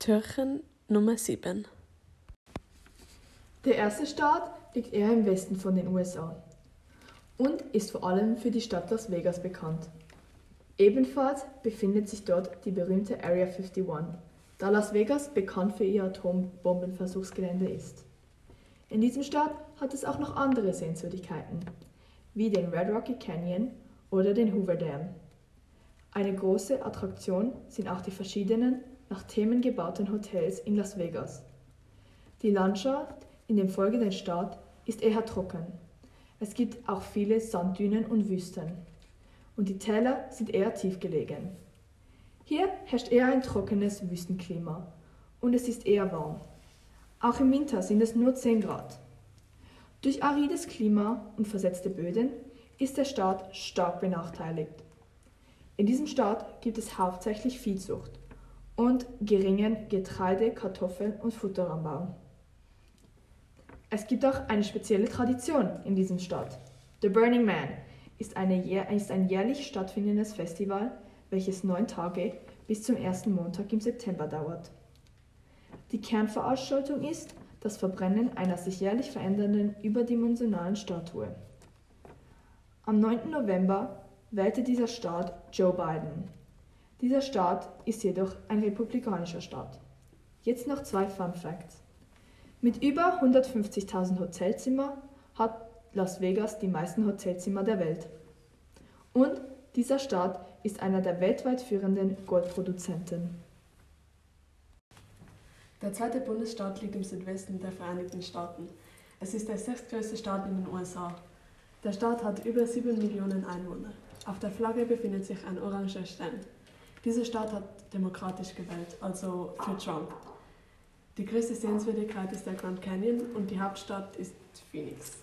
Türchen Nummer 7 Der erste Staat liegt eher im Westen von den USA und ist vor allem für die Stadt Las Vegas bekannt. Ebenfalls befindet sich dort die berühmte Area 51, da Las Vegas bekannt für ihr Atombombenversuchsgelände ist. In diesem Staat hat es auch noch andere Sehenswürdigkeiten, wie den Red Rocky Canyon oder den Hoover Dam. Eine große Attraktion sind auch die verschiedenen nach Themen gebauten Hotels in Las Vegas. Die Landschaft in dem folgenden Staat ist eher trocken. Es gibt auch viele Sanddünen und Wüsten. Und die Täler sind eher tief gelegen. Hier herrscht eher ein trockenes Wüstenklima und es ist eher warm. Auch im Winter sind es nur 10 Grad. Durch arides Klima und versetzte Böden ist der Staat stark benachteiligt. In diesem Staat gibt es hauptsächlich Viehzucht und geringen Getreide-, Kartoffel- und Futteranbau. Es gibt auch eine spezielle Tradition in diesem Staat. The Burning Man ist, eine, ist ein jährlich stattfindendes Festival, welches neun Tage bis zum ersten Montag im September dauert. Die Kernveranstaltung ist das Verbrennen einer sich jährlich verändernden überdimensionalen Statue. Am 9. November wählte dieser Staat Joe Biden. Dieser Staat ist jedoch ein republikanischer Staat. Jetzt noch zwei Fun Facts. Mit über 150.000 Hotelzimmer hat Las Vegas die meisten Hotelzimmer der Welt. Und dieser Staat ist einer der weltweit führenden Goldproduzenten. Der zweite Bundesstaat liegt im Südwesten der Vereinigten Staaten. Es ist der sechstgrößte Staat in den USA. Der Staat hat über 7 Millionen Einwohner. Auf der Flagge befindet sich ein oranger Stern. Dieser Staat hat demokratisch gewählt, also für Trump. Die größte Sehenswürdigkeit ist der Grand Canyon und die Hauptstadt ist Phoenix.